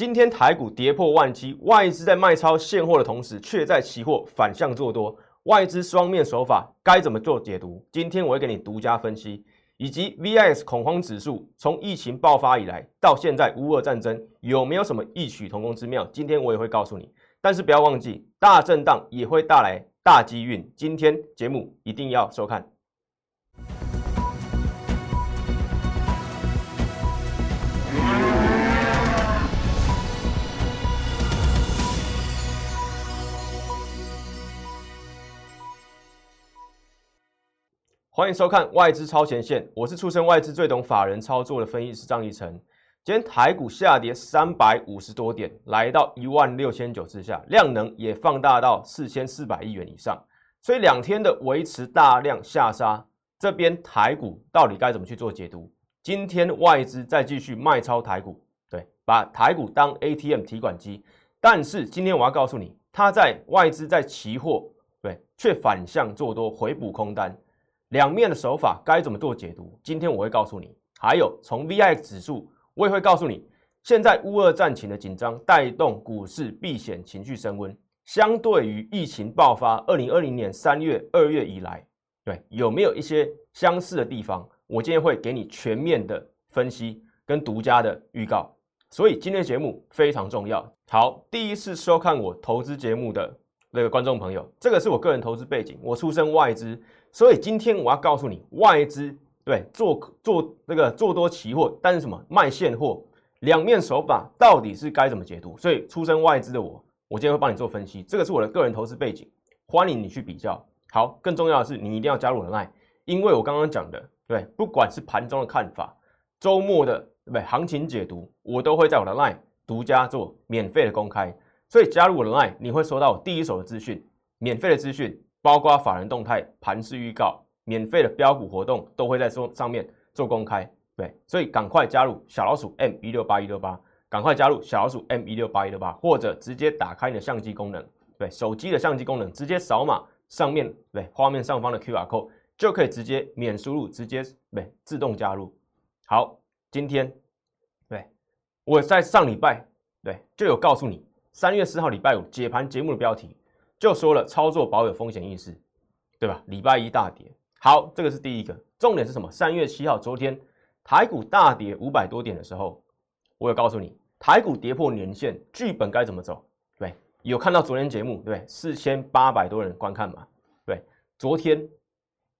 今天台股跌破万七，外资在卖超现货的同时，却在期货反向做多，外资双面手法该怎么做解读？今天我会给你独家分析，以及 VIX 恐慌指数从疫情爆发以来到现在乌俄战争有没有什么异曲同工之妙？今天我也会告诉你。但是不要忘记，大震荡也会带来大机运。今天节目一定要收看。欢迎收看外资超前线，我是出身外资最懂法人操作的分析师张义成。今天台股下跌三百五十多点，来到一万六千九之下，量能也放大到四千四百亿元以上，所以两天的维持大量下杀，这边台股到底该怎么去做解读？今天外资再继续卖超台股，对，把台股当 ATM 提款机，但是今天我要告诉你，它在外资在期货，对，却反向做多回补空单。两面的手法该怎么做解读？今天我会告诉你。还有从 VIX 指数，我也会告诉你。现在乌俄战情的紧张带动股市避险情绪升温，相对于疫情爆发二零二零年三月、二月以来，对有没有一些相似的地方？我今天会给你全面的分析跟独家的预告。所以今天的节目非常重要。好，第一次收看我投资节目的那个观众朋友，这个是我个人投资背景，我出身外资。所以今天我要告诉你，外资对做做那个做多期货，但是什么卖现货，两面手法到底是该怎么解读？所以出身外资的我，我今天会帮你做分析。这个是我的个人投资背景，欢迎你去比较。好，更重要的是你一定要加入我的 line，因为我刚刚讲的，对，不管是盘中的看法，周末的对不对行情解读，我都会在我的 line 独家做免费的公开。所以加入我的 line，你会收到第一手的资讯，免费的资讯。包括法人动态、盘势预告、免费的标股活动，都会在上上面做公开。对，所以赶快加入小老鼠 M 一六八一六八，赶快加入小老鼠 M 一六八一六八，或者直接打开你的相机功能，对，手机的相机功能，直接扫码上面对画面上方的 QR code，就可以直接免输入，直接对自动加入。好，今天对我在上礼拜对就有告诉你，三月四号礼拜五解盘节目的标题。就说了，操作保有风险意识，对吧？礼拜一大跌，好，这个是第一个重点是什么？三月七号，昨天台股大跌五百多点的时候，我有告诉你，台股跌破年线，剧本该怎么走？对，有看到昨天节目，对，四千八百多人观看嘛？对，昨天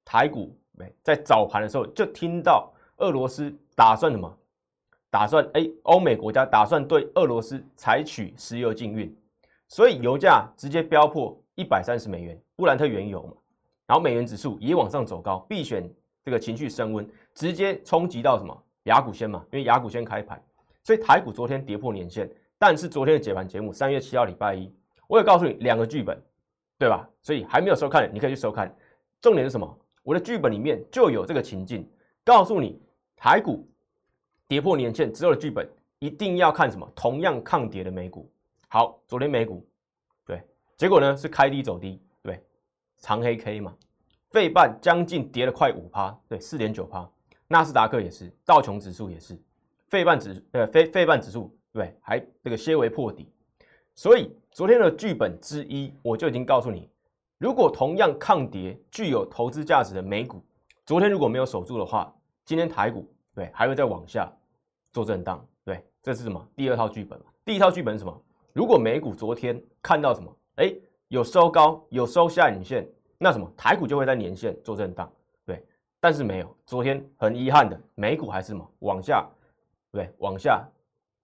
台股对，在早盘的时候就听到俄罗斯打算什么？打算哎，欧美国家打算对俄罗斯采取石油禁运。所以油价直接飙破一百三十美元，布兰特原油嘛，然后美元指数也往上走高，避险这个情绪升温，直接冲击到什么？雅股先嘛，因为雅股先开盘，所以台股昨天跌破年线，但是昨天的解盘节目三月七号礼拜一，我也告诉你两个剧本，对吧？所以还没有收看，你可以去收看。重点是什么？我的剧本里面就有这个情境，告诉你台股跌破年线之后的剧本，一定要看什么？同样抗跌的美股。好，昨天美股，对，结果呢是开低走低，对，长黑 K 嘛，费半将近跌了快五趴，对，四点九趴，纳斯达克也是，道琼指数也是，费半指呃费费半指数，对，还这个些微破底，所以昨天的剧本之一，我就已经告诉你，如果同样抗跌、具有投资价值的美股，昨天如果没有守住的话，今天台股对还会再往下做震荡，对，这是什么？第二套剧本第一套剧本是什么？如果美股昨天看到什么，哎，有收高，有收下影线，那什么台股就会在年线做震荡，对。但是没有，昨天很遗憾的，美股还是什么往下，对，往下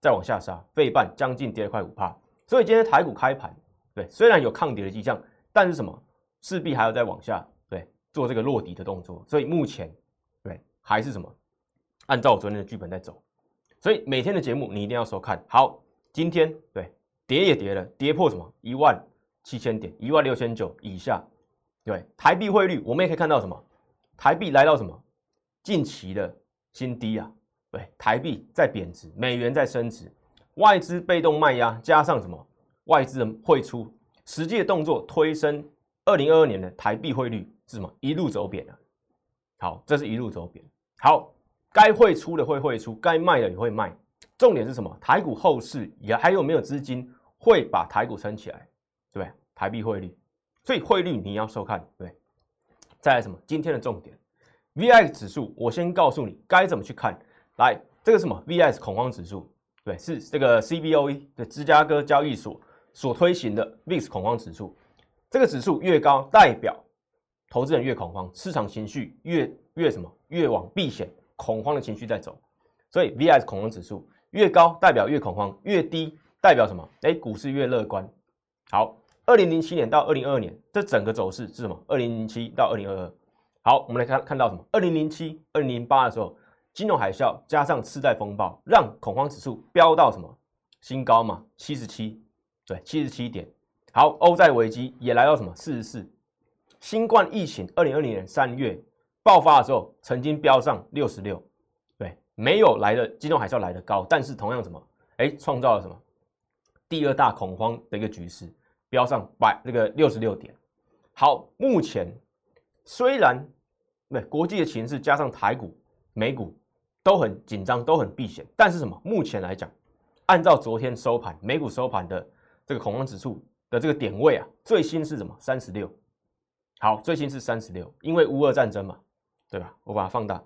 再往下杀，费半将近跌了快五帕。所以今天台股开盘，对，虽然有抗跌的迹象，但是什么势必还要再往下，对，做这个落底的动作。所以目前，对，还是什么按照我昨天的剧本在走。所以每天的节目你一定要收看好。今天对。跌也跌了，跌破什么一万七千点，一万六千九以下。对，台币汇率我们也可以看到什么，台币来到什么近期的新低啊。对，台币在贬值，美元在升值，外资被动卖压加上什么外资的汇出，实际的动作推升二零二二年的台币汇率是什么一路走贬啊。好，这是一路走贬。好，该汇出的会汇出，该卖的也会卖。重点是什么？台股后市也还有没有资金会把台股撑起来，对不对？台币汇率，所以汇率你要收看，对。再来什么？今天的重点，VIX 指数，我先告诉你该怎么去看。来，这个什么 VIX 恐慌指数，对，是这个 CBOE 的芝加哥交易所所推行的 VIX 恐慌指数。这个指数越高，代表投资人越恐慌，市场情绪越越什么？越往避险恐慌的情绪在走。所以 VIX 恐慌指数越高，代表越恐慌；越低，代表什么？哎，股市越乐观。好，二零零七年到二零二二年，这整个走势是什么？二零零七到二零二二。好，我们来看看到什么？二零零七、二零零八的时候，金融海啸加上次贷风暴，让恐慌指数飙到什么新高嘛？七十七，对，七十七点。好，欧债危机也来到什么四十四？新冠疫情二零二零年三月爆发的时候，曾经飙上六十六，对，没有来的金融海啸来的高，但是同样什么？哎，创造了什么？第二大恐慌的一个局势，飙上百那个六十六点。好，目前虽然对国际的情势加上台股、美股都很紧张，都很避险，但是什么？目前来讲，按照昨天收盘美股收盘的这个恐慌指数。的这个点位啊，最新是什么？三十六。好，最新是三十六，因为乌俄战争嘛，对吧？我把它放大。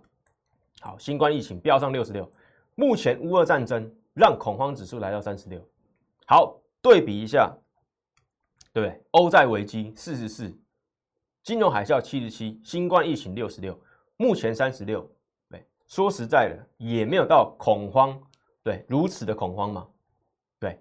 好，新冠疫情飙上六十六。目前乌俄战争让恐慌指数来到三十六。好，对比一下，对？欧债危机四十四，金融海啸七十七，新冠疫情六十六，目前三十六。对，说实在的，也没有到恐慌，对，如此的恐慌嘛。对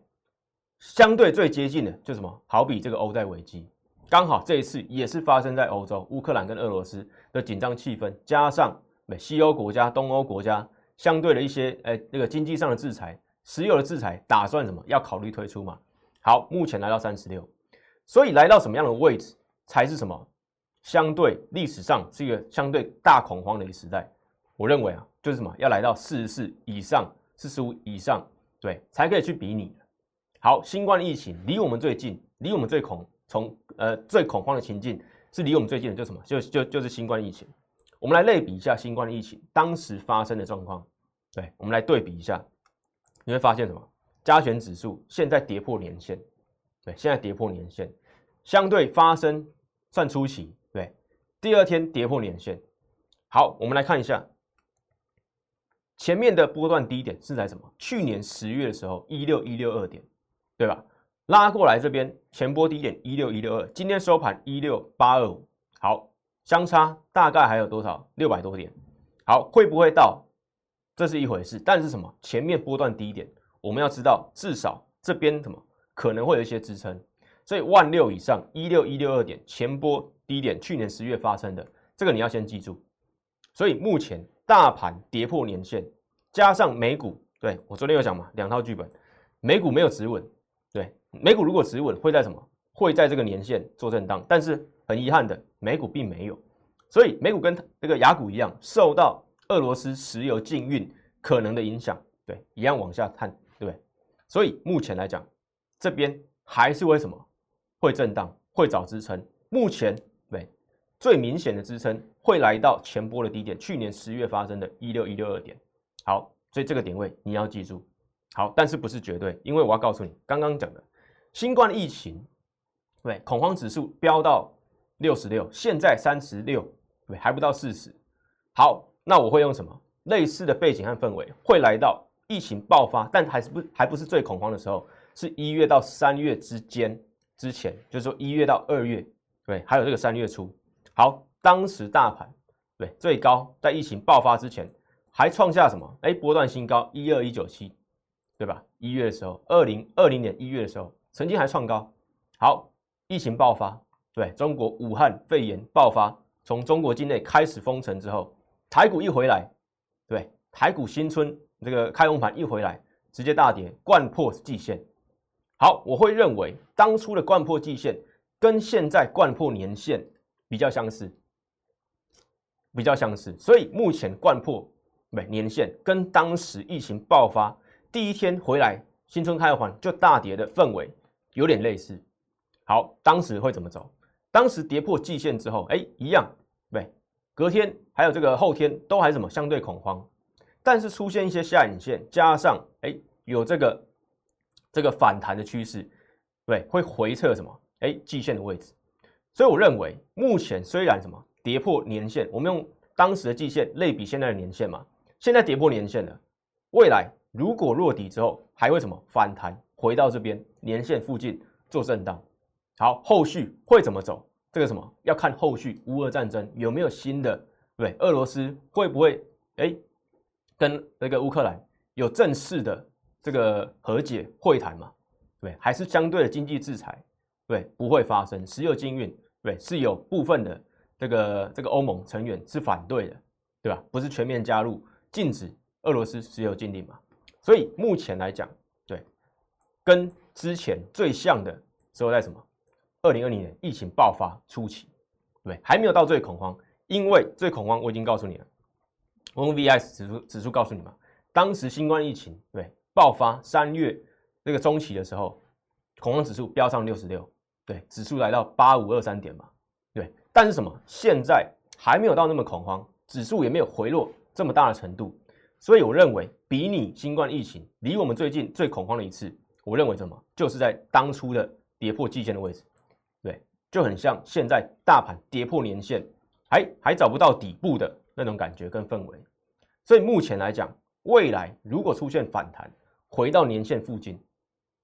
相对最接近的就什么？好比这个欧债危机，刚好这一次也是发生在欧洲，乌克兰跟俄罗斯的紧张气氛，加上美西欧国家、东欧国家相对的一些诶那个经济上的制裁、石油的制裁，打算什么？要考虑推出嘛？好，目前来到三十六，所以来到什么样的位置才是什么？相对历史上是一个相对大恐慌的一个时代，我认为啊，就是什么？要来到四十四以上、四十五以上，对，才可以去比拟。好，新冠疫情离我们最近，离我们最恐从呃最恐慌的情境是离我们最近的，就什么？就就就是新冠疫情。我们来类比一下新冠疫情当时发生的状况，对，我们来对比一下，你会发现什么？加权指数现在跌破年线，对，现在跌破年线，相对发生算初期，对，第二天跌破年线。好，我们来看一下。前面的波段低点是在什么？去年十月的时候，一六一六二点。对吧？拉过来这边前波低点一六一六二，今天收盘一六八二五，好，相差大概还有多少？六百多点。好，会不会到？这是一回事。但是什么？前面波段低点，我们要知道，至少这边什么可能会有一些支撑。所以万六以上一六一六二点前波低点，去年十月发生的，这个你要先记住。所以目前大盘跌破年线，加上美股，对我昨天有讲嘛，两套剧本，美股没有止稳。对，美股如果止稳，会在什么？会在这个年线做震荡，但是很遗憾的，美股并没有，所以美股跟这个雅股一样，受到俄罗斯石油禁运可能的影响，对，一样往下探，对不对？所以目前来讲，这边还是为什么会震荡，会找支撑？目前对最明显的支撑会来到前波的低点，去年十月发生的一六一六二点。好，所以这个点位你要记住。好，但是不是绝对？因为我要告诉你，刚刚讲的新冠疫情，对恐慌指数飙到六十六，现在三十六，对还不到四十。好，那我会用什么类似的背景和氛围，会来到疫情爆发，但还是不还不是最恐慌的时候，是一月到三月之间之前，就是说一月到二月，对，还有这个三月初。好，当时大盘对最高在疫情爆发之前，还创下什么？哎，波段新高一二一九七。对吧？一月的时候，二零二零年一月的时候，曾经还创高。好，疫情爆发，对中国武汉肺炎爆发，从中国境内开始封城之后，台股一回来，对台股新春这个开红盘一回来，直接大跌，贯破季线。好，我会认为当初的贯破季线跟现在贯破年线比较相似，比较相似。所以目前贯破对年线跟当时疫情爆发。第一天回来，新春开盘就大跌的氛围有点类似。好，当时会怎么走？当时跌破季线之后，哎，一样，对，隔天还有这个后天都还什么相对恐慌。但是出现一些下影线，加上哎有这个这个反弹的趋势，对，会回测什么？哎，季线的位置。所以我认为，目前虽然什么跌破年线，我们用当时的季线类比现在的年线嘛，现在跌破年线了，未来如果落底之后，还会什么反弹回到这边年线附近做震荡？好，后续会怎么走？这个什么要看后续乌俄战争有没有新的，对，俄罗斯会不会哎跟那个乌克兰有正式的这个和解会谈嘛？对，还是相对的经济制裁？对，不会发生。石油禁运，对，是有部分的这个这个欧盟成员是反对的，对吧？不是全面加入禁止俄罗斯石油禁令嘛？所以目前来讲，对，跟之前最像的时候在什么？二零二零年疫情爆发初期，对，还没有到最恐慌，因为最恐慌我已经告诉你了，我用 VIX 指数指数告诉你嘛，当时新冠疫情对爆发三月那个中期的时候，恐慌指数飙上六十六。对，指数来到八五二三点嘛，对，但是什么？现在还没有到那么恐慌，指数也没有回落这么大的程度，所以我认为比你新冠疫情离我们最近最恐慌的一次，我认为什么？就是在当初的跌破季线的位置，就很像现在大盘跌破年线，还还找不到底部的那种感觉跟氛围，所以目前来讲，未来如果出现反弹，回到年线附近，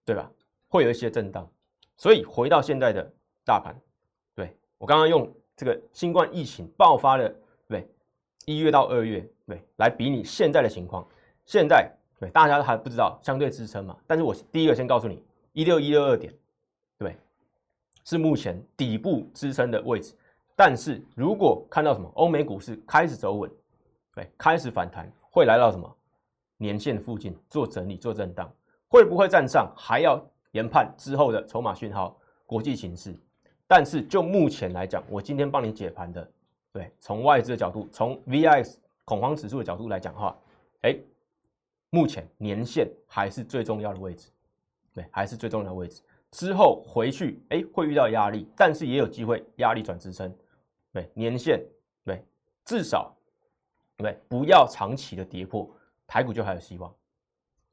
对吧？会有一些震荡。所以回到现在的大盘，对我刚刚用这个新冠疫情爆发的，对一月到二月，对来比拟现在的情况，现在对大家还不知道相对支撑嘛？但是我第一个先告诉你，一六一六二点，是目前底部支撑的位置。但是如果看到什么欧美股市开始走稳，对，开始反弹，会来到什么年线附近做整理、做震荡，会不会站上？还要。研判之后的筹码讯号、国际形势，但是就目前来讲，我今天帮你解盘的，对，从外资的角度，从 VIX 恐慌指数的角度来讲的话，哎，目前年线还是最重要的位置，对，还是最重要的位置。之后回去，哎，会遇到压力，但是也有机会压力转支撑，对，年线，对，至少，对，不要长期的跌破，台股就还有希望。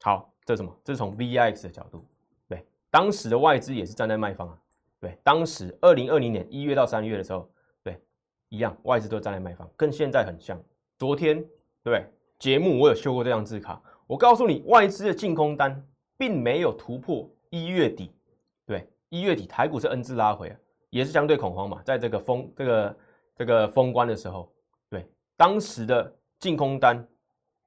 好，这是什么？这是从 VIX 的角度。对当时的外资也是站在卖方啊，对，当时二零二零年一月到三月的时候，对，一样，外资都站在卖方，跟现在很像。昨天对节目我有修过这张字卡，我告诉你，外资的净空单并没有突破一月底，一月底台股是 N 字拉回啊，也是相对恐慌嘛，在这个封这个这个封关的时候，对，当时的净空单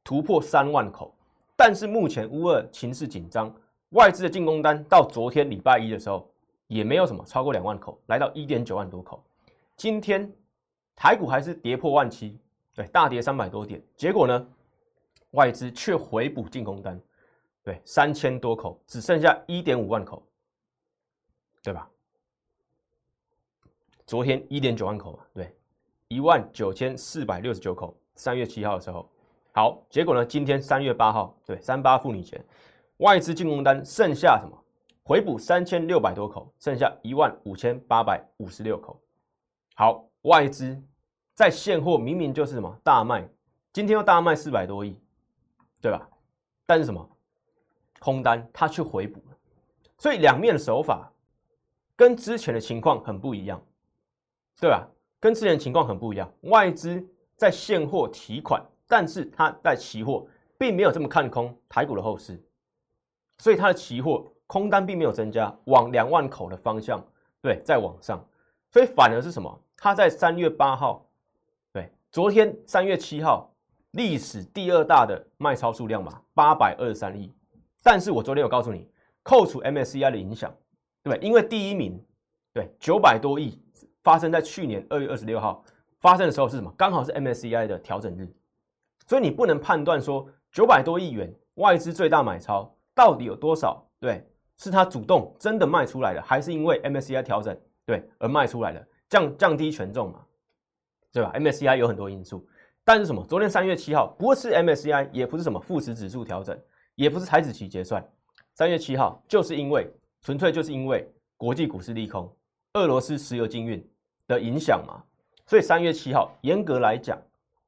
突破三万口，但是目前乌二情势紧张。外资的进攻单到昨天礼拜一的时候，也没有什么超过两万口，来到一点九万多口。今天台股还是跌破万七，对，大跌三百多点。结果呢，外资却回补进攻单，对，三千多口，只剩下一点五万口，对吧？昨天一点九万口嘛，对，一万九千四百六十九口。三月七号的时候，好，结果呢，今天三月八号，对，三八妇女节。外资进攻单剩下什么？回补三千六百多口，剩下一万五千八百五十六口。好，外资在现货明明就是什么大卖，今天又大卖四百多亿，对吧？但是什么空单它却回补了，所以两面的手法跟之前的情况很不一样，对吧？跟之前的情况很不一样。外资在现货提款，但是它在期货并没有这么看空台股的后市。所以它的期货空单并没有增加，往两万口的方向，对，在往上，所以反而是什么？它在三月八号，对，昨天三月七号，历史第二大的卖超数量嘛，八百二十三亿。但是我昨天有告诉你，扣除 MSCI 的影响，对？因为第一名，对，九百多亿发生在去年二月二十六号发生的时候是什么？刚好是 MSCI 的调整日，所以你不能判断说九百多亿元外资最大买超。到底有多少？对，是他主动真的卖出来的，还是因为 MSCI 调整对而卖出来的？降降低权重嘛，对吧？MSCI 有很多因素，但是什么？昨天三月七号不是 MSCI，也不是什么富时指数调整，也不是台子期结算。三月七号就是因为纯粹就是因为国际股市利空，俄罗斯石油禁运的影响嘛，所以三月七号严格来讲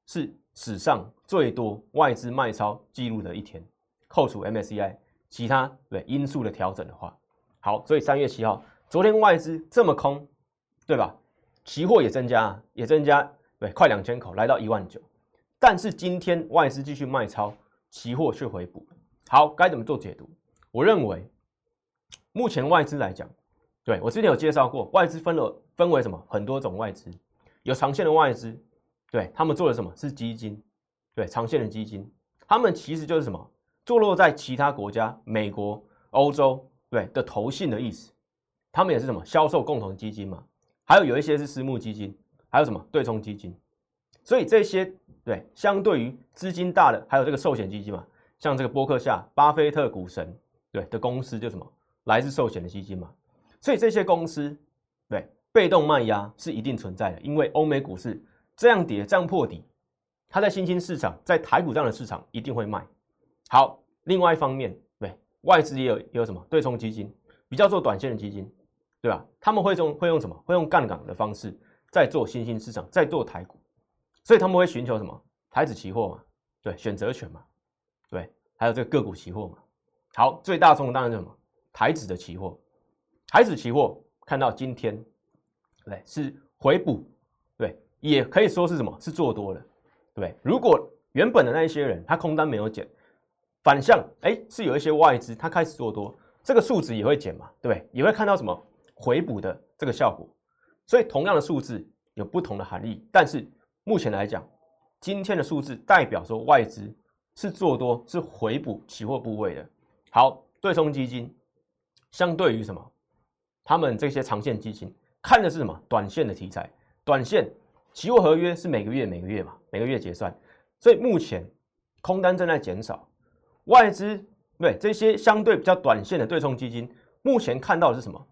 是史上最多外资卖超记录的一天，扣除 MSCI 其他对因素的调整的话，好，所以三月七号，昨天外资这么空，对吧？期货也增加，也增加，对，快两千口，来到一万九。但是今天外资继续卖超，期货却回补。好，该怎么做解读？我认为，目前外资来讲，对我之前有介绍过，外资分了分为什么？很多种外资，有长线的外资。对他们做的什么？是基金，对长线的基金，他们其实就是什么？坐落在其他国家，美国、欧洲，对的投信的意思，他们也是什么？销售共同基金嘛，还有有一些是私募基金，还有什么？对冲基金，所以这些对相对于资金大的，还有这个寿险基金嘛，像这个波克夏、巴菲特股神对的公司就什么？来自寿险的基金嘛，所以这些公司对被动卖压是一定存在的，因为欧美股市。这样跌，这样破底，它在新兴市场，在台股这样的市场一定会卖。好，另外一方面，对外资也有也有什么对冲基金，比较做短线的基金，对吧？他们会用会用什么？会用杠杆的方式在做新兴市场，在做台股，所以他们会寻求什么？台子期货嘛，对，选择权嘛，对，还有这个个股期货嘛。好，最大宗当然是什么？台子的期货，台子期货看到今天，对，是回补。对也可以说是什么？是做多了，对如果原本的那一些人他空单没有减，反向哎是有一些外资他开始做多，这个数值也会减嘛，对？也会看到什么回补的这个效果。所以同样的数字有不同的含义，但是目前来讲，今天的数字代表说外资是做多，是回补期货部位的。好，对冲基金相对于什么？他们这些长线基金看的是什么？短线的题材，短线。期货合约是每个月每个月嘛，每个月结算，所以目前空单正在减少，外资对这些相对比较短线的对冲基金，目前看到的是什么？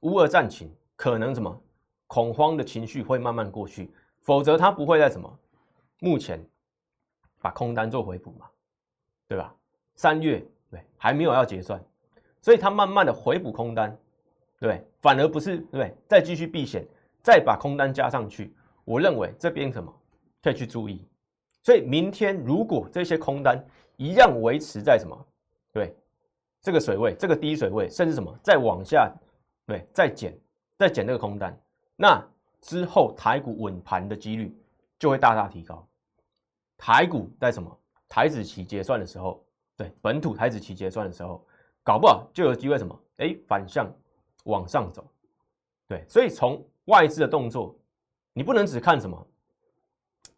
乌俄战情可能什么恐慌的情绪会慢慢过去，否则它不会在什么目前把空单做回补嘛，对吧？三月对还没有要结算，所以它慢慢的回补空单，对，反而不是对再继续避险，再把空单加上去。我认为这边什么可以去注意，所以明天如果这些空单一样维持在什么对这个水位、这个低水位，甚至什么再往下对再减、再减这个空单，那之后台股稳盘的几率就会大大提高。台股在什么台子期结算的时候，对本土台子期结算的时候，搞不好就有机会什么哎反向往上走。对，所以从外资的动作。你不能只看什么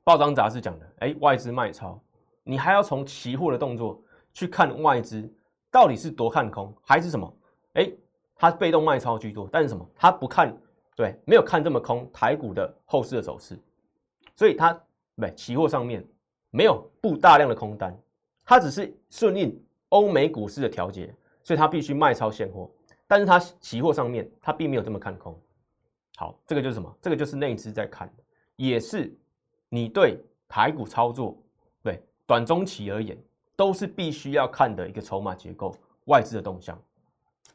报章杂志讲的，哎，外资卖超，你还要从期货的动作去看外资到底是多看空，还是什么？哎，它被动卖超居多，但是什么？它不看，对，没有看这么空台股的后市的走势，所以它对期货上面没有布大量的空单，它只是顺应欧美股市的调节，所以它必须卖超现货，但是它期货上面它并没有这么看空。好，这个就是什么？这个就是内资在看，也是你对台股操作，对短中期而言，都是必须要看的一个筹码结构、外资的动向。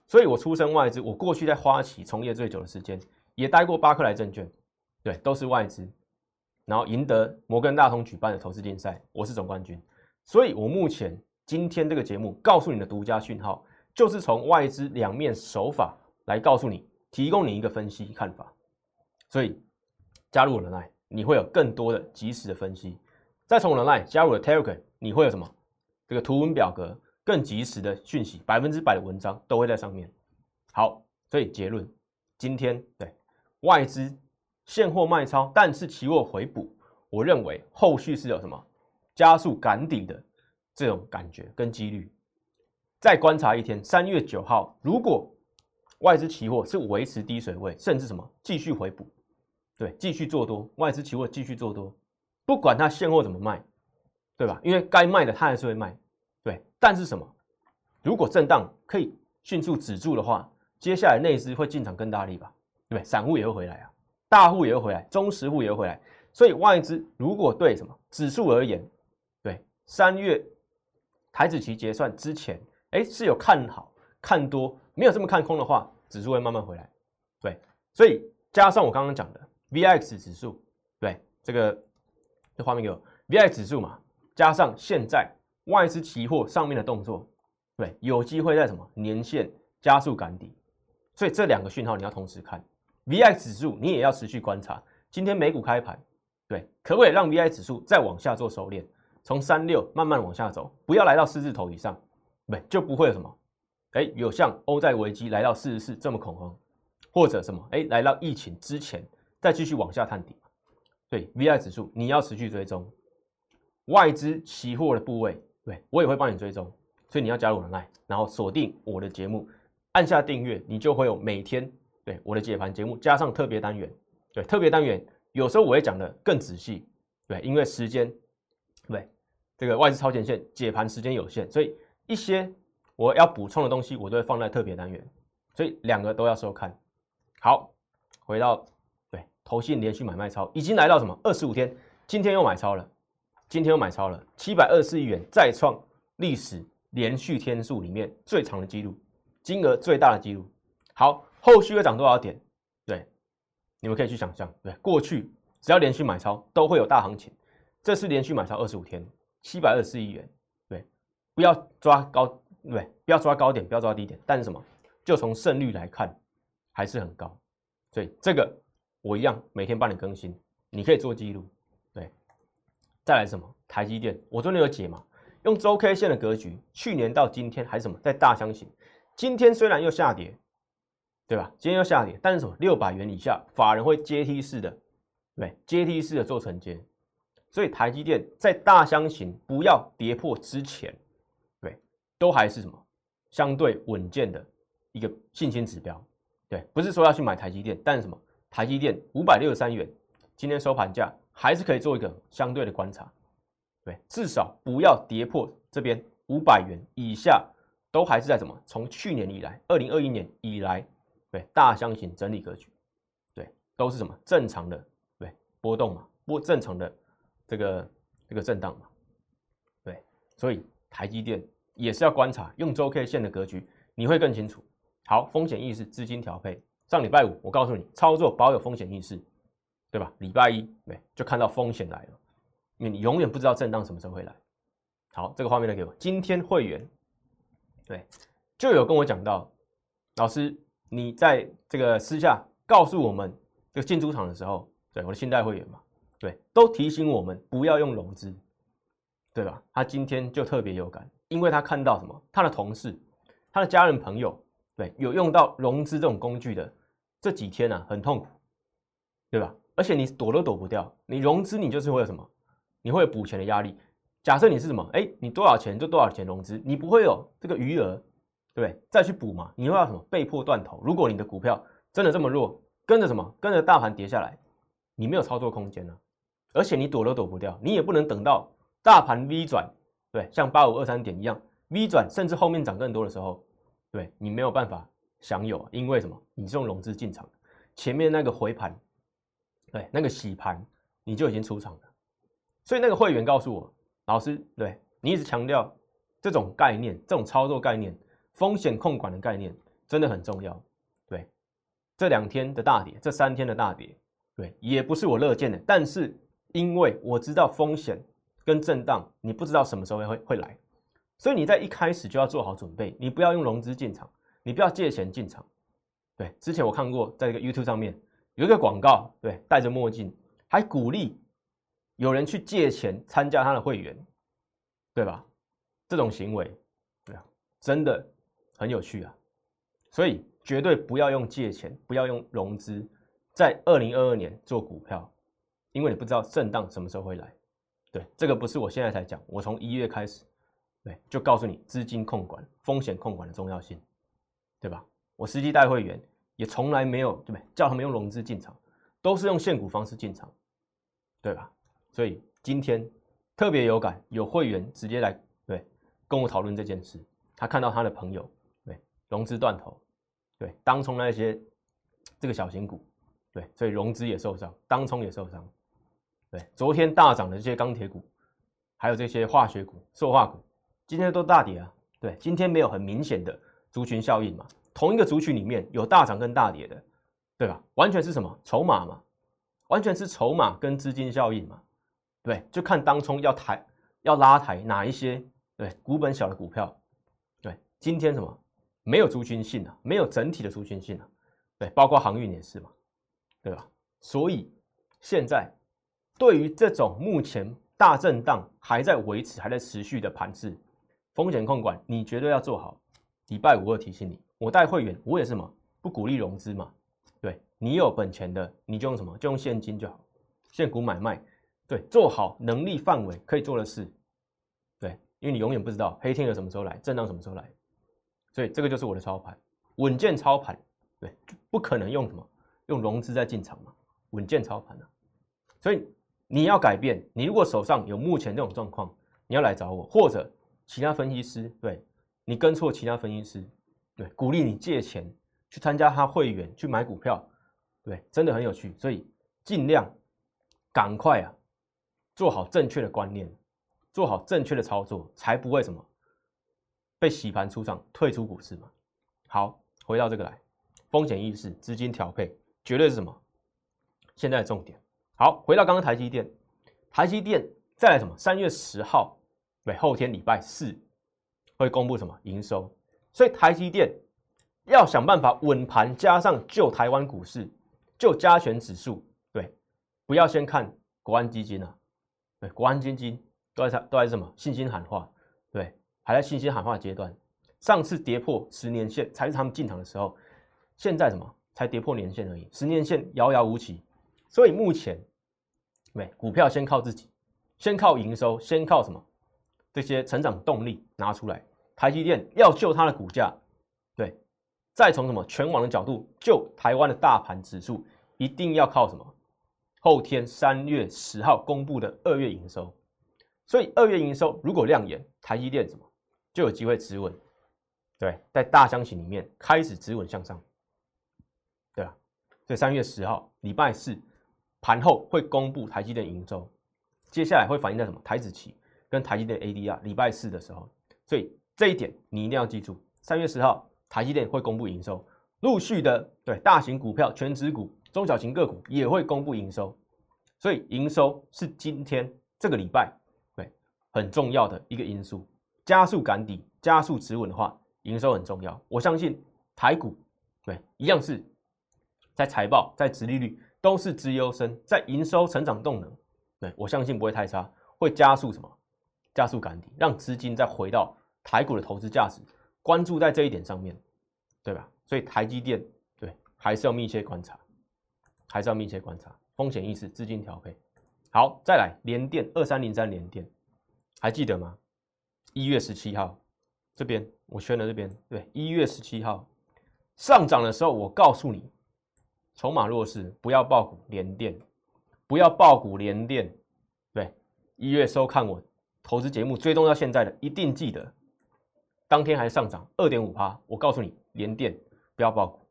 所以我出身外资，我过去在花旗从业最久的时间，也待过巴克莱证券，对，都是外资，然后赢得摩根大通举办的投资竞赛，我是总冠军。所以我目前今天这个节目告诉你的独家讯号，就是从外资两面手法来告诉你。提供你一个分析看法，所以加入我的 Line，你会有更多的及时的分析。再从我的 Line 加入了 Telegram，你会有什么？这个图文表格更及时的讯息，百分之百的文章都会在上面。好，所以结论，今天对外资现货卖超，但是期货回补，我认为后续是有什么加速赶底的这种感觉跟几率。再观察一天，三月九号如果。外资期货是维持低水位，甚至什么继续回补，对，继续做多。外资期货继续做多，不管它现货怎么卖，对吧？因为该卖的它还是会卖，对。但是什么？如果震荡可以迅速止住的话，接下来内资会进场更大力吧？对？散户也会回来啊，大户也会回来，中实户也会回来。所以外资如果对什么指数而言，对三月台子期结算之前，哎，是有看好看多。没有这么看空的话，指数会慢慢回来。对，所以加上我刚刚讲的 VIX 指数，对这个这画面给我 VI 指数嘛，加上现在外资期货上面的动作，对，有机会在什么年线加速赶底，所以这两个讯号你要同时看。VI 指数你也要持续观察，今天美股开盘，对，可不可以让 VI 指数再往下做收敛，从三六慢慢往下走，不要来到四字头以上，对，就不会有什么，哎，有像欧债危机来到四十四这么恐慌，或者什么，哎，来到疫情之前再继续往下探底。对 VI 指数你要持续追踪，外资期货的部位，对我也会帮你追踪，所以你要加入我的 line，然后锁定我的节目，按下订阅，你就会有每天。对我的解盘节目加上特别单元，对特别单元有时候我会讲的更仔细，对，因为时间，对这个外资超前线解盘时间有限，所以一些我要补充的东西我都会放在特别单元，所以两个都要收看。好，回到对投信连续买卖超已经来到什么二十五天，今天又买超了，今天又买超了七百二十亿元，再创历史连续天数里面最长的记录，金额最大的记录。好。后续会涨多少点？对，你们可以去想象。对，过去只要连续买超都会有大行情，这次连续买超二十五天，七百二十亿元。不要抓高，对，不要抓高点，不要抓低点。但是什么？就从胜率来看，还是很高。所以这个我一样每天帮你更新，你可以做记录。对，再来什么？台积电，我昨天有解嘛？用周 K 线的格局，去年到今天还是什么？在大箱型，今天虽然又下跌。对吧？今天又下跌，但是什么？六百元以下，法人会阶梯式的，对，阶梯式的做承接。所以台积电在大箱型不要跌破之前，都还是什么相对稳健的一个信心指标。对，不是说要去买台积电，但是什么？台积电五百六十三元，今天收盘价还是可以做一个相对的观察。对，至少不要跌破这边五百元以下，都还是在什么？从去年以来，二零二一年以来。对大箱型整理格局，对都是什么正常的对波动嘛，波正常的这个这个震荡嘛，对，所以台积电也是要观察，用周 K 线的格局，你会更清楚。好，风险意识、资金调配，上礼拜五我告诉你，操作保有风险意识，对吧？礼拜一对就看到风险来了，因为你永远不知道震荡什么时候会来。好，这个画面来给我，今天会员对就有跟我讲到，老师。你在这个私下告诉我们，这个进出场的时候，对我的信贷会员嘛，对，都提醒我们不要用融资，对吧？他今天就特别有感，因为他看到什么？他的同事、他的家人朋友，对，有用到融资这种工具的，这几天呢很痛苦，对吧？而且你躲都躲不掉，你融资你就是会有什么？你会有补钱的压力。假设你是什么？哎，你多少钱就多少钱融资，你不会有这个余额。对，再去补嘛？你会要什么？被迫断头。如果你的股票真的这么弱，跟着什么？跟着大盘跌下来，你没有操作空间了，而且你躲都躲不掉，你也不能等到大盘 V 转，对，像八五二三点一样 V 转，甚至后面涨更多的时候，对你没有办法享有，因为什么？你是用融资进场，前面那个回盘，对，那个洗盘你就已经出场了。所以那个会员告诉我，老师，对你一直强调这种概念，这种操作概念。风险控管的概念真的很重要，对，这两天的大跌，这三天的大跌，对，也不是我乐见的。但是因为我知道风险跟震荡，你不知道什么时候会会来，所以你在一开始就要做好准备，你不要用融资进场，你不要借钱进场。对，之前我看过，在一个 YouTube 上面有一个广告，对，戴着墨镜，还鼓励有人去借钱参加他的会员，对吧？这种行为，对啊，真的。很有趣啊，所以绝对不要用借钱，不要用融资，在二零二二年做股票，因为你不知道震荡什么时候会来。对，这个不是我现在才讲，我从一月开始，对，就告诉你资金控管、风险控管的重要性，对吧？我实际带会员也从来没有对不对？叫他们用融资进场，都是用现股方式进场，对吧？所以今天特别有感，有会员直接来对跟我讨论这件事，他看到他的朋友对。融资断头，对，当冲那些这个小型股，对，所以融资也受伤，当冲也受伤，对，昨天大涨的这些钢铁股，还有这些化学股、塑化股，今天都大跌啊，对，今天没有很明显的族群效应嘛，同一个族群里面有大涨跟大跌的，对吧？完全是什么筹码嘛，完全是筹码跟资金效应嘛，对，就看当冲要抬要拉抬哪一些对股本小的股票，对，今天什么没有族群性啊，没有整体的族群性啊，对，包括航运也是嘛，对吧？所以现在对于这种目前大震荡还在维持、还在持续的盘势，风险控管你绝对要做好。礼拜五二提醒你，我带会员，我也是嘛，不鼓励融资嘛，对你有本钱的，你就用什么，就用现金就好，现股买卖，对，做好能力范围可以做的事，对，因为你永远不知道黑天鹅什么时候来，震荡什么时候来，所以这个就是我的操盘，稳健操盘，对，不可能用什么？用融资在进场嘛。稳健操盘啊，所以你要改变。你如果手上有目前这种状况，你要来找我，或者其他分析师。对你跟错其他分析师，对，鼓励你借钱去参加他会员去买股票，对，真的很有趣。所以尽量赶快啊，做好正确的观念，做好正确的操作，才不会什么被洗盘出场，退出股市嘛。好，回到这个来，风险意识、资金调配，绝对是什么？现在的重点，好，回到刚刚台积电，台积电再来什么？三月十号，对，后天礼拜四会公布什么营收？所以台积电要想办法稳盘，加上救台湾股市，救加权指数，对，不要先看国安基金啊，对，国安基金都在都在什么信心喊话，对，还在信心喊话阶段。上次跌破十年线才是他们进场的时候，现在什么才跌破年线而已，十年线遥遥无期。所以目前，对股票先靠自己，先靠营收，先靠什么？这些成长动力拿出来。台积电要救它的股价，对，再从什么全网的角度救台湾的大盘指数，一定要靠什么？后天三月十号公布的二月营收。所以二月营收如果亮眼，台积电什么就有机会止稳，对，在大箱型里面开始止稳向上，对吧？所以三月十号礼拜四。盘后会公布台积电营收，接下来会反映在什么？台子期跟台积电 ADR，礼拜四的时候，所以这一点你一定要记住。三月十号，台积电会公布营收，陆续的对大型股票、全指股、中小型个股也会公布营收，所以营收是今天这个礼拜对很重要的一个因素，加速赶底、加速止稳的话，营收很重要。我相信台股对一样是在财报、在殖利率。都是资优生，在营收成长动能，对我相信不会太差，会加速什么？加速赶底，让资金再回到台股的投资价值，关注在这一点上面，对吧？所以台积电对还是要密切观察，还是要密切观察风险意识、资金调配。好，再来联电二三零三联电，还记得吗？一月十七号这边我圈了这边，对，一月十七号上涨的时候，我告诉你。筹码弱势，不要爆股连电，不要爆股连电。对，一月收看我投资节目追踪到现在的，一定记得，当天还上涨二点五趴。我告诉你，连电不要爆股，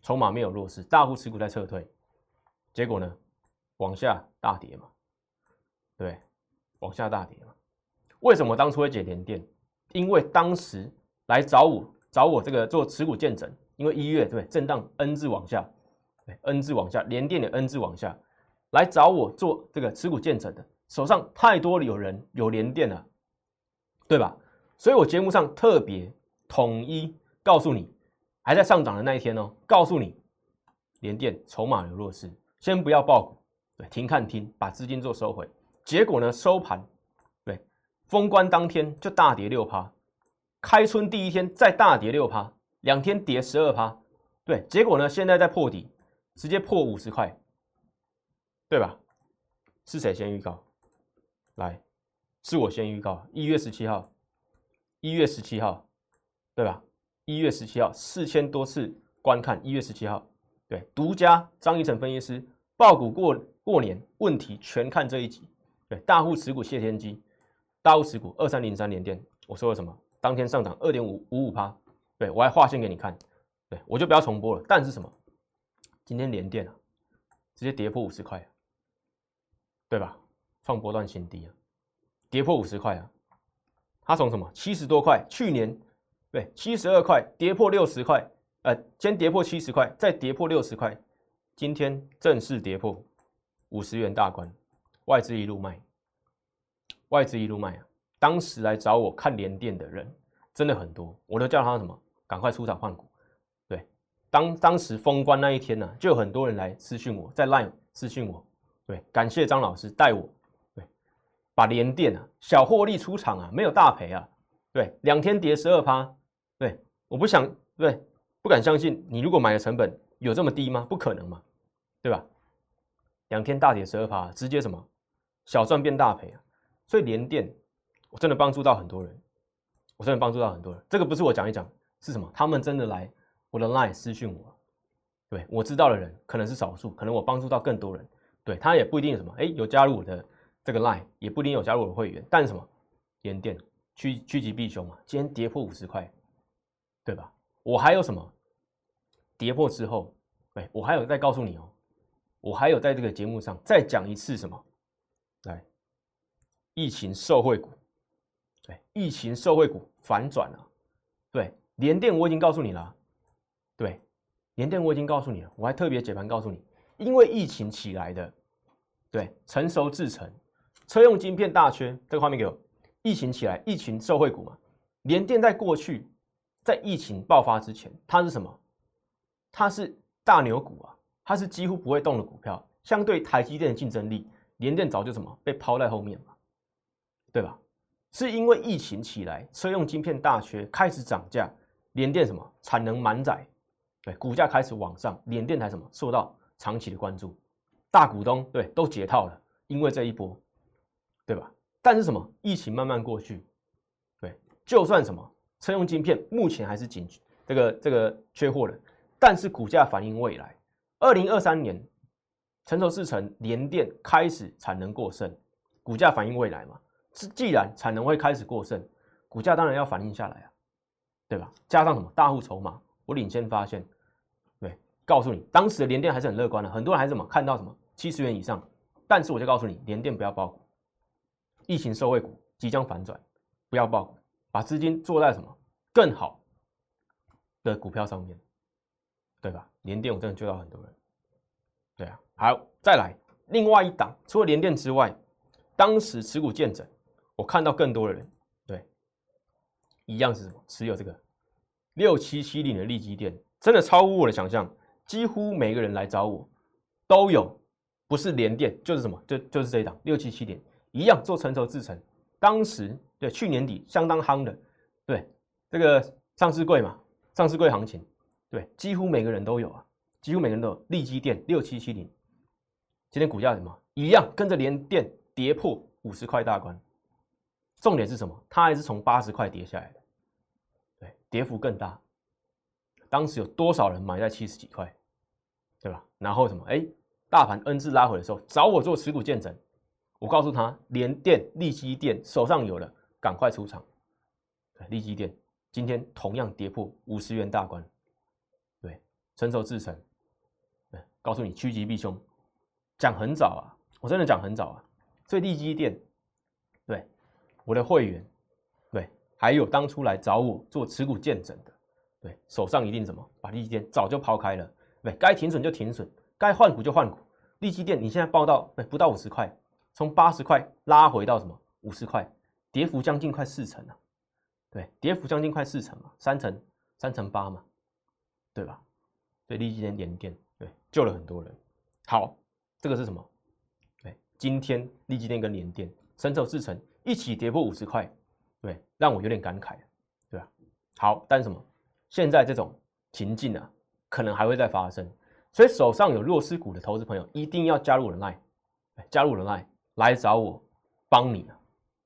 筹码没有弱势，大户持股在撤退。结果呢，往下大跌嘛，对，往下大跌嘛。为什么当初会解连电？因为当时来找我找我这个做持股见证，因为一月对震荡 N 字往下。N 字往下，连电的 N 字往下，来找我做这个持股建成的，手上太多有人有连电了，对吧？所以我节目上特别统一告诉你，还在上涨的那一天哦，告诉你连电筹码有弱势，先不要爆股，对，停看听，把资金做收回。结果呢，收盘对封关当天就大跌六趴，开春第一天再大跌六趴，两天跌十二趴，对，结果呢，现在在破底。直接破五十块，对吧？是谁先预告？来，是我先预告。一月十七号，一月十七号，对吧？一月十七号，四千多次观看。一月十七号，对，独家张一成分析师爆股过过年问题全看这一集。对，大户持股谢天机，大户持股二三零三连电，我说了什么？当天上涨二点五五五趴，对我还划线给你看，对我就不要重播了。但是什么？今天连电啊，直接跌破五十块，对吧？创波段新低啊，跌破五十块啊。它从什么七十多块，去年对七十二块，跌破六十块，呃，先跌破七十块，再跌破六十块，今天正式跌破五十元大关，外资一路卖，外资一路卖啊。当时来找我看联电的人真的很多，我都叫他什么，赶快出场换股。当当时封关那一天呢，就有很多人来私讯我，在 Line 私讯我，对，感谢张老师带我，对，把联电啊小获利出场啊，没有大赔啊，对，两天跌十二趴，对，我不想，对，不敢相信，你如果买的成本有这么低吗？不可能嘛，对吧？两天大跌十二趴，直接什么小赚变大赔啊！所以联电。我真的帮助到很多人，我真的帮助到很多人。这个不是我讲一讲，是什么？他们真的来我的 line 私讯我，对我知道的人可能是少数，可能我帮助到更多人。对他也不一定什么，哎，有加入我的这个 line，也不一定有加入我的会员。但什么？连电趋趋吉避凶嘛，今天跌破五十块，对吧？我还有什么？跌破之后，对我还有再告诉你哦，我还有在这个节目上再讲一次什么？来，疫情受惠股。对，疫情受惠股反转了。对，联电我已经告诉你了。对，联电我已经告诉你了，我还特别解盘告诉你，因为疫情起来的。对，成熟制成，车用晶片大缺，这个画面给我。疫情起来，疫情受惠股嘛。联电在过去，在疫情爆发之前，它是什么？它是大牛股啊，它是几乎不会动的股票。相对台积电的竞争力，联电早就什么被抛在后面嘛，对吧？是因为疫情起来，车用晶片大缺，开始涨价，联电什么产能满载，对，股价开始往上，联电台什么受到长期的关注，大股东对都解套了，因为这一波，对吧？但是什么疫情慢慢过去，对，就算什么车用晶片目前还是紧这个这个缺货的，但是股价反映未来，二零二三年成熟制程联电开始产能过剩，股价反映未来嘛。是，既然产能会开始过剩，股价当然要反映下来啊，对吧？加上什么大户筹码，我领先发现，告诉你，当时的联电还是很乐观的，很多人还是什么看到什么七十元以上，但是我就告诉你，联电不要爆股，疫情受惠股即将反转，不要爆股，把资金做在什么更好的股票上面，对吧？联电我真的救到很多人，对啊，好，再来另外一档，除了联电之外，当时持股见整。我看到更多的人，对，一样是什么持有这个六七七零的利基电，真的超乎我的想象。几乎每个人来找我都有，不是连电就是什么，就就是这一档六七七点一样做成熟制成。当时对去年底相当夯的，对这个上市柜嘛，上市柜行情，对，几乎每个人都有啊，几乎每个人都有利基店六七七零。今天股价什么一样，跟着连电跌破五十块大关。重点是什么？它还是从八十块跌下来的，对，跌幅更大。当时有多少人买在七十几块，对吧？然后什么？哎，大盘 N 字拉回的时候，找我做持股见证。我告诉他，连电、利基电手上有了，赶快出场。对，利基电今天同样跌破五十元大关。对，成熟制成，对，告诉你趋吉避凶，讲很早啊，我真的讲很早啊。所以利基电。对我的会员，对，还有当初来找我做持股见证的，对，手上一定什么，把利基电早就抛开了，对，该停损就停损，该换股就换股。利基电你现在报到，对，不到五十块，从八十块拉回到什么五十块，跌幅将近快四成了，对，跌幅将近快四成嘛，三成三成八嘛，对吧？对，利基电连电，对，救了很多人。好，这个是什么？对，今天利基电跟联电深受四成。一起跌破五十块，对，让我有点感慨，对吧？好，但是什么？现在这种情境啊，可能还会再发生，所以手上有弱势股的投资朋友，一定要加入人脉，加入人脉来找我帮你啊。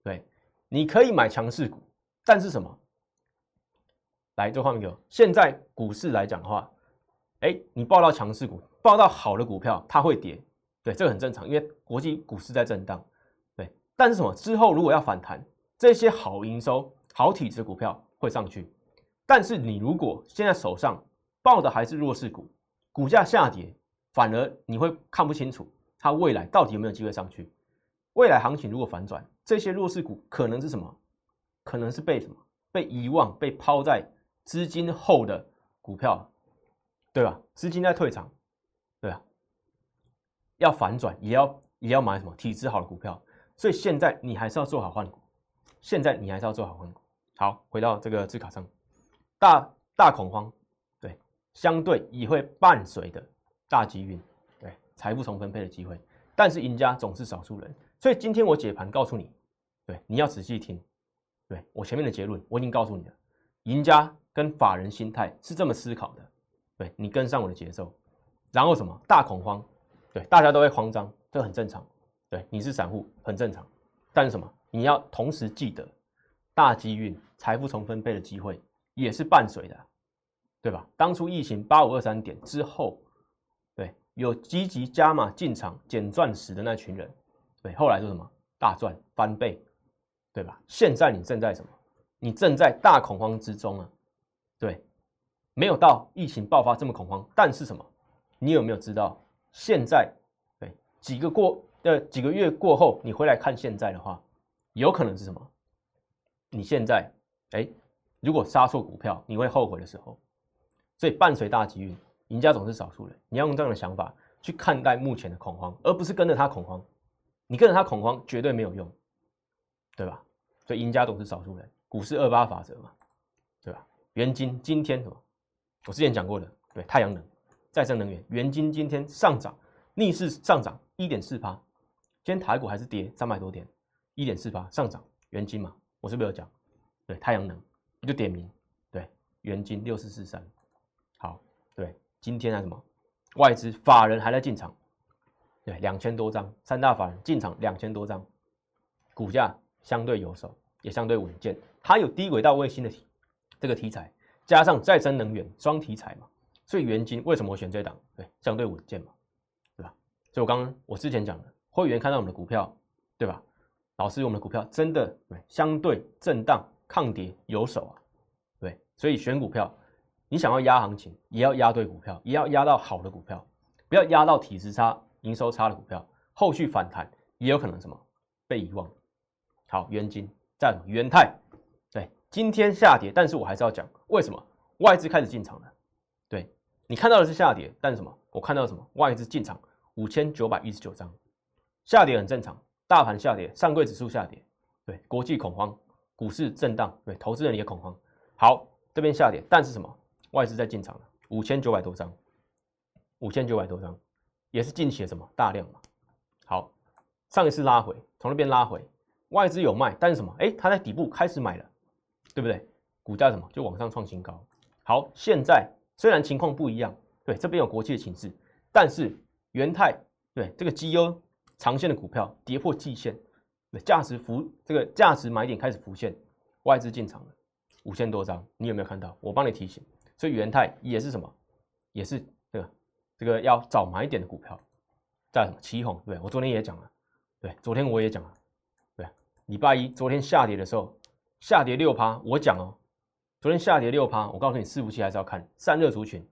对，你可以买强势股，但是什么？来，这画面给我。现在股市来讲的话，哎，你报到强势股，报到好的股票，它会跌，对，这个很正常，因为国际股市在震荡。对但是什么？之后如果要反弹，这些好营收、好体质股票会上去。但是你如果现在手上抱的还是弱势股，股价下跌，反而你会看不清楚它未来到底有没有机会上去。未来行情如果反转，这些弱势股可能是什么？可能是被什么？被遗忘、被抛在资金后的股票，对吧？资金在退场，对吧？要反转，也要也要买什么体质好的股票。所以现在你还是要做好换股，现在你还是要做好换股。好，回到这个字卡上，大大恐慌，对，相对也会伴随的大机运，对，财富重分配的机会，但是赢家总是少数人，所以今天我解盘告诉你，对，你要仔细听，对我前面的结论我已经告诉你了，赢家跟法人心态是这么思考的，对你跟上我的节奏，然后什么？大恐慌，对，大家都会慌张，这很正常，对，你是散户很正常，但是什么，你要同时记得。大机运、财富重分配的机会也是伴随的，对吧？当初疫情八五二三点之后，对，有积极加码进场捡钻石的那群人，对，后来说什么大赚翻倍，对吧？现在你正在什么？你正在大恐慌之中啊，对，没有到疫情爆发这么恐慌，但是什么？你有没有知道现在？对，几个过的几个月过后，你回来看现在的话，有可能是什么？你现在，哎，如果杀错股票，你会后悔的时候。所以伴随大机遇，赢家总是少数人。你要用这样的想法去看待目前的恐慌，而不是跟着他恐慌。你跟着他恐慌绝对没有用，对吧？所以赢家总是少数人。股市二八法则嘛，对吧？元金今天什么？我之前讲过的，对，太阳能、再生能源，元金今天上涨，逆势上涨一点四八。今天台股还是跌三百多点，一点四八上涨，元金嘛。我是不是有讲？对，太阳能就点名，对，元金六四四三，好，对，今天啊什么外资法人还在进场，对，两千多张，三大法人进场两千多张，股价相对有手，也相对稳健，它有低轨道卫星的题这个题材，加上再生能源双题材嘛，所以元金为什么我选这档？对，相对稳健嘛，对吧？所以我刚刚我之前讲的，会员看到我们的股票，对吧？老师，我们的股票真的对相对震荡抗跌有手啊，对，所以选股票，你想要压行情，也要压对股票，也要压到好的股票，不要压到体质差、营收差的股票，后续反弹也有可能什么被遗忘。好，元金在什么？元泰，对，今天下跌，但是我还是要讲为什么外资开始进场了。对你看到的是下跌，但是什么？我看到什么？外资进场五千九百一十九张，下跌很正常。大盘下跌，上柜指数下跌，对，国际恐慌，股市震荡，对，投资人也恐慌。好，这边下跌，但是什么？外资在进场了，五千九百多张，五千九百多张，也是近期的什么大量嘛？好，上一次拉回，从那边拉回，外资有卖，但是什么？哎，它在底部开始买了，对不对？股价什么就往上创新高。好，现在虽然情况不一样，对，这边有国际的情势，但是元泰对这个绩优。长线的股票跌破季线，价值浮这个价值买点开始浮现，外资进场了五千多张，你有没有看到？我帮你提醒，所以元泰也是什么？也是这个这个要找买点的股票，在什么旗红？对我昨天也讲了，对，昨天我也讲了，对，礼拜一昨天下跌的时候，下跌六趴，我讲哦，昨天下跌六趴，我告诉你，伺服器还是要看散热族群，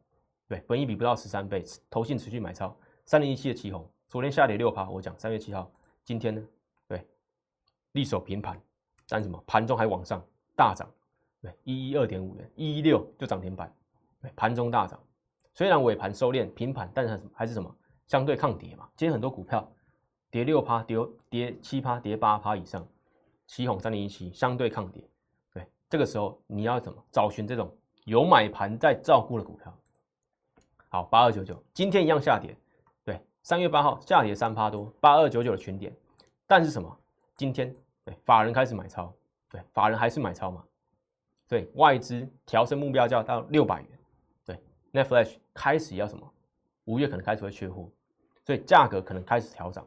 对，本益比不到十三倍，投信持续买超三零一七的旗红。昨天下跌六趴，我讲三月七号，今天呢，力守平盘，但什么盘中还往上大涨，对，一一二点五元，一一六就涨停板，对，盘中大涨，虽然尾盘收敛平盘，但是还是什么相对抗跌嘛。今天很多股票跌六趴，跌跌七趴，跌八趴以上，起哄三零一七相对抗跌，对，这个时候你要怎么找寻这种有买盘在照顾的股票？好，八二九九今天一样下跌。对三月八号下跌三趴多，八二九九的群点，但是什么？今天对法人开始买超，对法人还是买超嘛？对外资调升目标价到六百元，对 Net Flash 开始要什么？五月可能开始会缺货，所以价格可能开始调涨，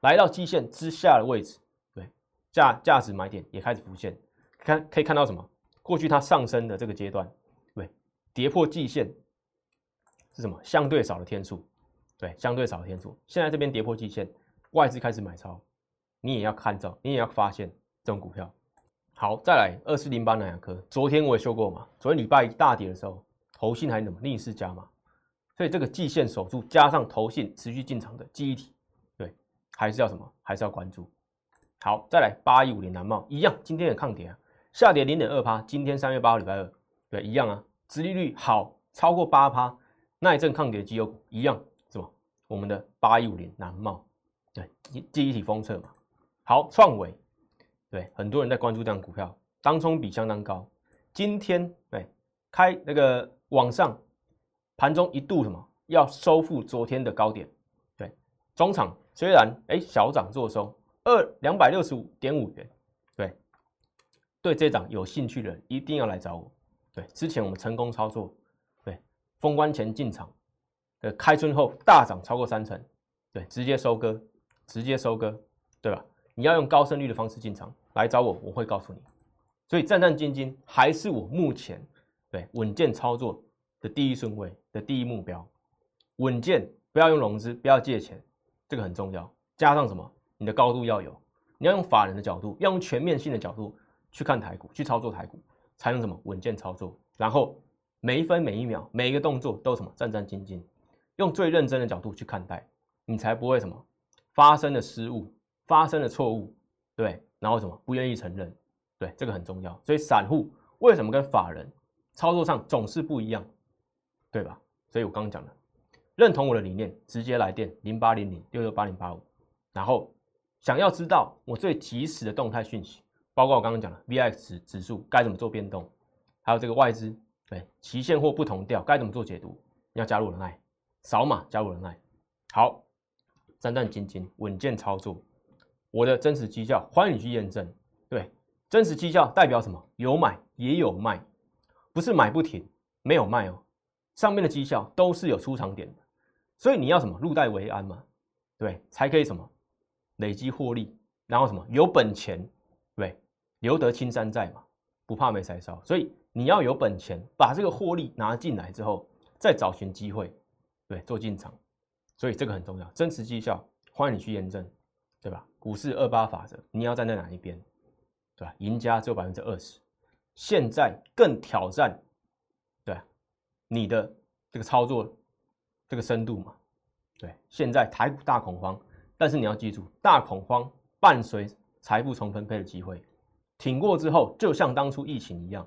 来到基线之下的位置，对价价值买点也开始浮现。看可以看到什么？过去它上升的这个阶段，对跌破季线是什么？相对少的天数。对，相对少的天数，现在这边跌破季线，外资开始买超，你也要看到，你也要发现这种股票。好，再来二四零八南亚科，昨天我也说过嘛，昨天礼拜一大跌的时候，投信还怎么逆势加嘛，所以这个季线守住，加上投信持续进场的记忆体，对，还是要什么？还是要关注。好，再来八一五零南茂一样，今天也抗跌啊，下跌零点二趴，今天三月八号礼拜二，对，一样啊，殖利率好超过八趴，那一阵抗跌绩优股一样。我们的八一五零南茂，对记忆体封测嘛，好，创维，对，很多人在关注这张股票，当冲比相当高。今天对开那个往上，盘中一度什么要收复昨天的高点，对，中场虽然哎小涨做收二两百六十五点五元，对，对这档有兴趣的人一定要来找我。对，之前我们成功操作，对，封关前进场，呃，开春后大涨超过三成，对，直接收割，直接收割，对吧？你要用高胜率的方式进场来找我，我会告诉你。所以战战兢兢还是我目前对稳健操作的第一顺位的第一目标。稳健，不要用融资，不要借钱，这个很重要。加上什么？你的高度要有，你要用法人的角度，要用全面性的角度去看台股，去操作台股，才能什么稳健操作。然后每一分每一秒每一个动作都什么战战兢兢，用最认真的角度去看待，你才不会什么发生的失误，发生了错误，对，然后什么不愿意承认。对，这个很重要。所以散户为什么跟法人操作上总是不一样，对吧？所以我刚刚讲的，认同我的理念，直接来电零八零零六六八零八五。然后想要知道我最及时的动态讯息，包括我刚刚讲的 VX 指数该怎么做变动，还有这个外资对期现货不同调该怎么做解读，要加入人爱，扫码加入人爱。好，战战兢兢，稳健操作，我的真实绩效，欢迎你去验证。对。真实绩效代表什么？有买也有卖，不是买不停，没有卖哦。上面的绩效都是有出场点的，所以你要什么入袋为安嘛？对，才可以什么累积获利，然后什么有本钱，对，留得青山在嘛，不怕没柴烧。所以你要有本钱，把这个获利拿进来之后，再找寻机会，对，做进场。所以这个很重要，真实绩效，欢迎你去验证，对吧？股市二八法则，你要站在哪一边？对吧？赢家只有百分之二十，现在更挑战，对你的这个操作这个深度嘛？对，现在台股大恐慌，但是你要记住，大恐慌伴随财富重分配的机会，挺过之后，就像当初疫情一样，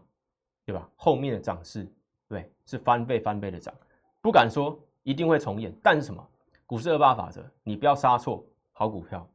对吧？后面的涨势，对，是翻倍翻倍的涨，不敢说一定会重演，但是什么？股市二八法则，你不要杀错好股票，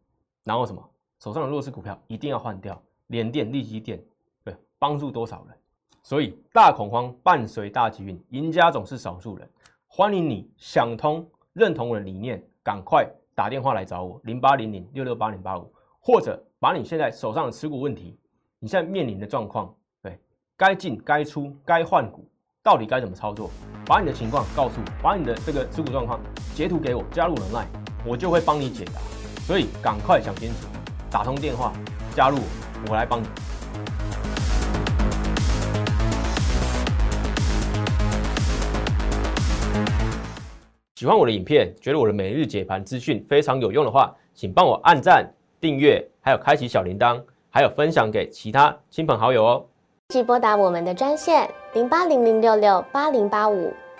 然后什么？手上的弱势股票一定要换掉。联电、立基电，对，帮助多少人？所以大恐慌伴随大机运，赢家总是少数人。欢迎你想通、认同我的理念，赶快打电话来找我，零八零零六六八零八五，或者把你现在手上的持股问题，你现在面临的状况，对，该进、该出、该换股，到底该怎么操作？把你的情况告诉我，把你的这个持股状况截图给我，加入人脉，我就会帮你解答。所以赶快想清楚，打通电话加入。我来帮你。喜欢我的影片，觉得我的每日解盘资讯非常有用的话，请帮我按赞、订阅，还有开启小铃铛，还有分享给其他亲朋好友哦。即拨打我们的专线零八零零六六八零八五